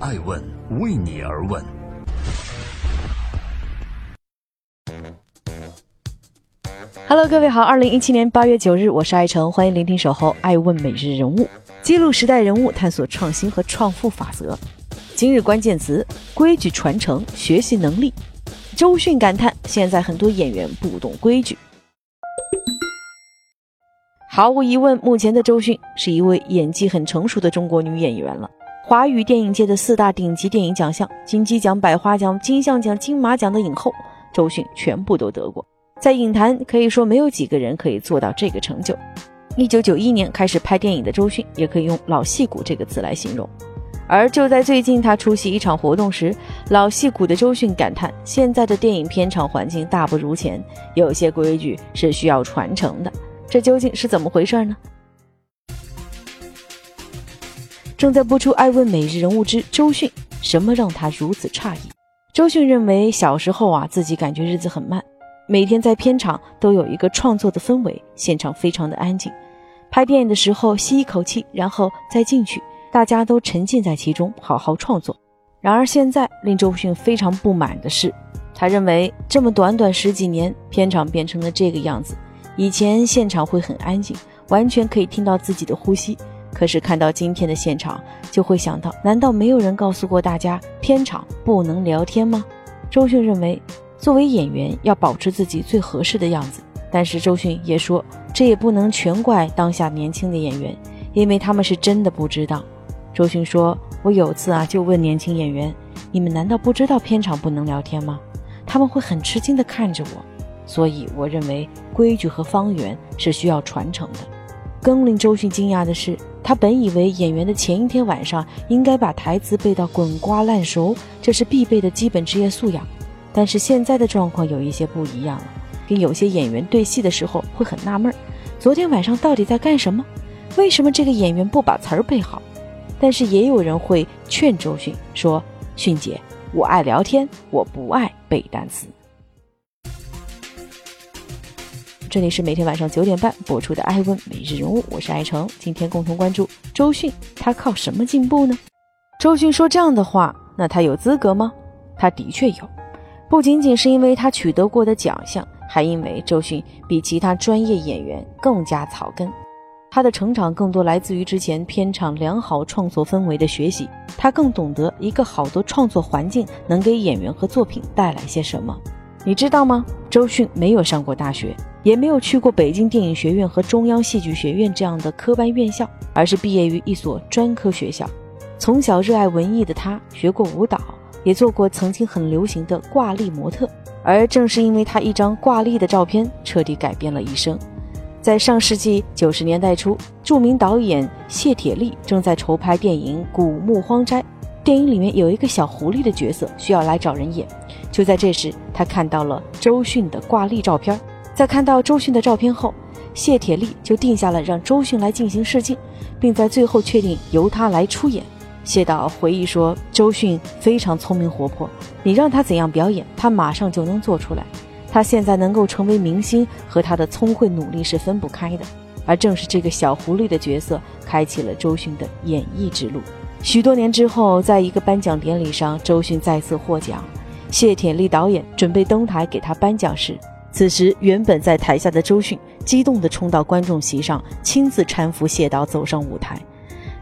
爱问为你而问。Hello，各位好，二零一七年八月九日，我是爱成，欢迎聆听守候爱问每日人物，记录时代人物，探索创新和创富法则。今日关键词：规矩传承、学习能力。周迅感叹：现在很多演员不懂规矩。毫无疑问，目前的周迅是一位演技很成熟的中国女演员了。华语电影界的四大顶级电影奖项——金鸡奖、百花奖、金像奖、金马奖的影后，周迅全部都得过。在影坛可以说没有几个人可以做到这个成就。一九九一年开始拍电影的周迅，也可以用“老戏骨”这个词来形容。而就在最近，他出席一场活动时，老戏骨的周迅感叹：“现在的电影片场环境大不如前，有些规矩是需要传承的。”这究竟是怎么回事呢？正在播出《爱问每日人物之周迅》，什么让他如此诧异？周迅认为，小时候啊，自己感觉日子很慢。每天在片场都有一个创作的氛围，现场非常的安静。拍电影的时候吸一口气，然后再进去，大家都沉浸在其中，好好创作。然而现在令周迅非常不满的是，他认为这么短短十几年，片场变成了这个样子。以前现场会很安静，完全可以听到自己的呼吸。可是看到今天的现场，就会想到：难道没有人告诉过大家，片场不能聊天吗？周迅认为。作为演员，要保持自己最合适的样子。但是周迅也说，这也不能全怪当下年轻的演员，因为他们是真的不知道。周迅说：“我有次啊，就问年轻演员，你们难道不知道片场不能聊天吗？他们会很吃惊地看着我。所以我认为规矩和方圆是需要传承的。更令周迅惊讶的是，他本以为演员的前一天晚上应该把台词背到滚瓜烂熟，这是必备的基本职业素养。”但是现在的状况有一些不一样了，跟有些演员对戏的时候会很纳闷儿，昨天晚上到底在干什么？为什么这个演员不把词儿背好？但是也有人会劝周迅说：“迅姐，我爱聊天，我不爱背单词。”这里是每天晚上九点半播出的《爱问每日人物》，我是爱成，今天共同关注周迅，他靠什么进步呢？周迅说这样的话，那他有资格吗？他的确有。不仅仅是因为他取得过的奖项，还因为周迅比其他专业演员更加草根。他的成长更多来自于之前片场良好创作氛围的学习，他更懂得一个好的创作环境能给演员和作品带来些什么。你知道吗？周迅没有上过大学，也没有去过北京电影学院和中央戏剧学院这样的科班院校，而是毕业于一所专科学校。从小热爱文艺的他，学过舞蹈。也做过曾经很流行的挂历模特，而正是因为他一张挂历的照片，彻底改变了一生。在上世纪九十年代初，著名导演谢铁骊正在筹拍电影《古墓荒斋》，电影里面有一个小狐狸的角色需要来找人演。就在这时，他看到了周迅的挂历照片。在看到周迅的照片后，谢铁骊就定下了让周迅来进行试镜，并在最后确定由他来出演。谢导回忆说：“周迅非常聪明活泼，你让他怎样表演，他马上就能做出来。他现在能够成为明星，和他的聪慧努力是分不开的。而正是这个小狐狸的角色，开启了周迅的演艺之路。许多年之后，在一个颁奖典礼上，周迅再次获奖，谢铁骊导演准备登台给他颁奖时，此时原本在台下的周迅激动地冲到观众席上，亲自搀扶谢导走上舞台。”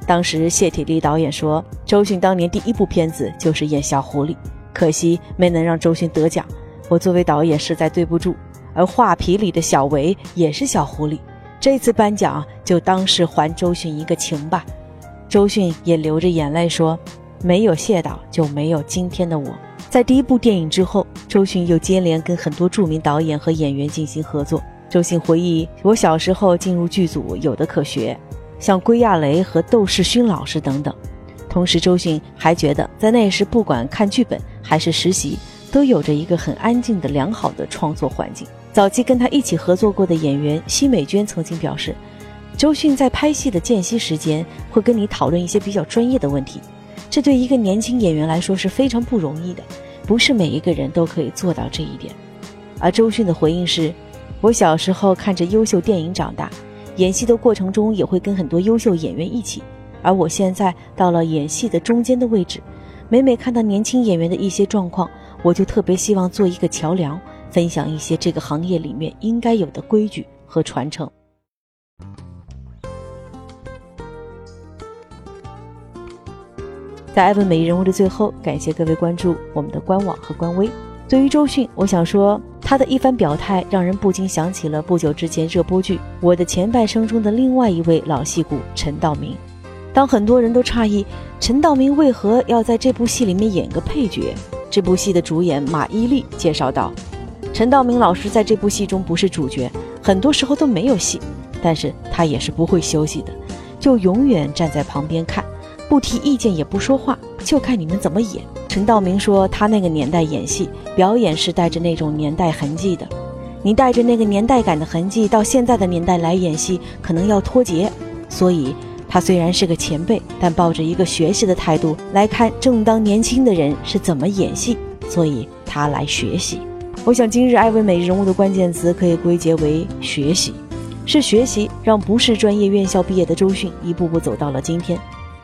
当时谢铁骊导演说，周迅当年第一部片子就是演小狐狸，可惜没能让周迅得奖。我作为导演实在对不住。而画皮里的小维也是小狐狸，这次颁奖就当是还周迅一个情吧。周迅也流着眼泪说，没有谢导就没有今天的我。在第一部电影之后，周迅又接连跟很多著名导演和演员进行合作。周迅回忆，我小时候进入剧组有的可学。像归亚蕾和窦世勋老师等等，同时周迅还觉得，在那时不管看剧本还是实习，都有着一个很安静的良好的创作环境。早期跟他一起合作过的演员奚美娟曾经表示，周迅在拍戏的间隙时间会跟你讨论一些比较专业的问题，这对一个年轻演员来说是非常不容易的，不是每一个人都可以做到这一点。而周迅的回应是：我小时候看着优秀电影长大。演戏的过程中也会跟很多优秀演员一起，而我现在到了演戏的中间的位置，每每看到年轻演员的一些状况，我就特别希望做一个桥梁，分享一些这个行业里面应该有的规矩和传承。在艾问每日人物的最后，感谢各位关注我们的官网和官微。对于周迅，我想说，她的一番表态让人不禁想起了不久之前热播剧《我的前半生》中的另外一位老戏骨陈道明。当很多人都诧异陈道明为何要在这部戏里面演个配角，这部戏的主演马伊琍介绍道：“陈道明老师在这部戏中不是主角，很多时候都没有戏，但是他也是不会休息的，就永远站在旁边看。”不提意见也不说话，就看你们怎么演。陈道明说，他那个年代演戏表演是带着那种年代痕迹的，你带着那个年代感的痕迹到现在的年代来演戏，可能要脱节。所以，他虽然是个前辈，但抱着一个学习的态度来看正当年轻的人是怎么演戏，所以他来学习。我想，今日艾薇每日人物的关键词可以归结为学习，是学习让不是专业院校毕业的周迅一步步走到了今天。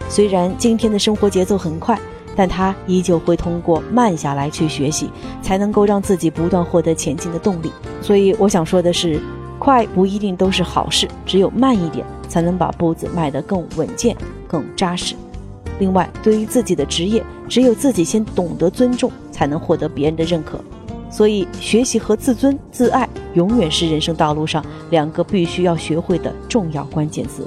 虽然今天的生活节奏很快，但他依旧会通过慢下来去学习，才能够让自己不断获得前进的动力。所以我想说的是，快不一定都是好事，只有慢一点，才能把步子迈得更稳健、更扎实。另外，对于自己的职业，只有自己先懂得尊重，才能获得别人的认可。所以，学习和自尊、自爱，永远是人生道路上两个必须要学会的重要关键词。